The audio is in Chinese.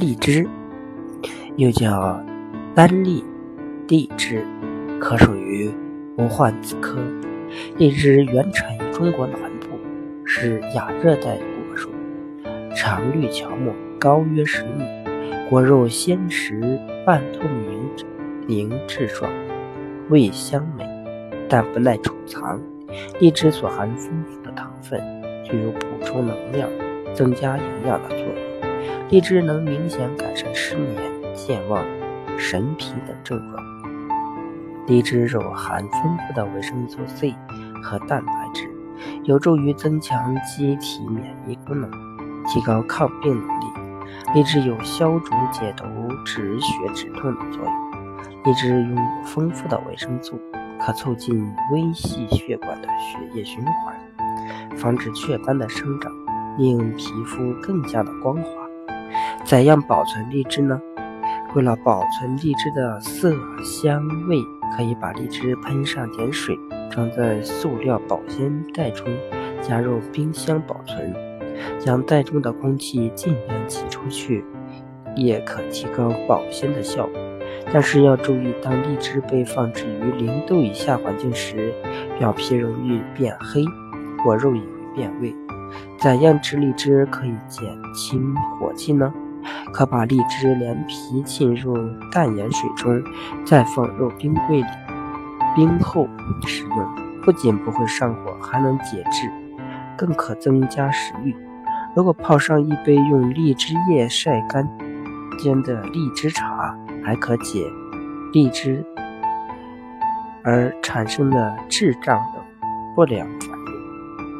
荔枝又叫单荔、荔枝，可属于无患子科。荔枝原产于中国南部，是亚热带果树，常绿乔木，高约十米，果肉鲜实，半透明凝质状，味香美，但不耐储藏。荔枝所含丰富的糖分，具有补充能量、增加营养的作用。荔枝能明显改善失眠、健忘、神疲等症状。荔枝肉含丰富的维生素 C 和蛋白质，有助于增强机体免疫功能，提高抗病能力。荔枝有消肿解毒、止血止痛的作用。荔枝拥有丰富的维生素，可促进微细血管的血液循环，防止雀斑的生长，令皮肤更加的光滑。怎样保存荔枝呢？为了保存荔枝的色香味，可以把荔枝喷上点水，装在塑料保鲜袋中，加入冰箱保存。将袋中的空气尽量挤出去，也可提高保鲜的效果。但是要注意，当荔枝被放置于零度以下环境时，表皮容易变黑，果肉也会变味。怎样吃荔枝可以减轻火气呢？可把荔枝连皮浸入淡盐水中，再放入冰柜里冰后食用，不仅不会上火，还能解滞，更可增加食欲。如果泡上一杯用荔枝叶晒干煎的荔枝茶，还可解荔枝而产生的滞胀等不良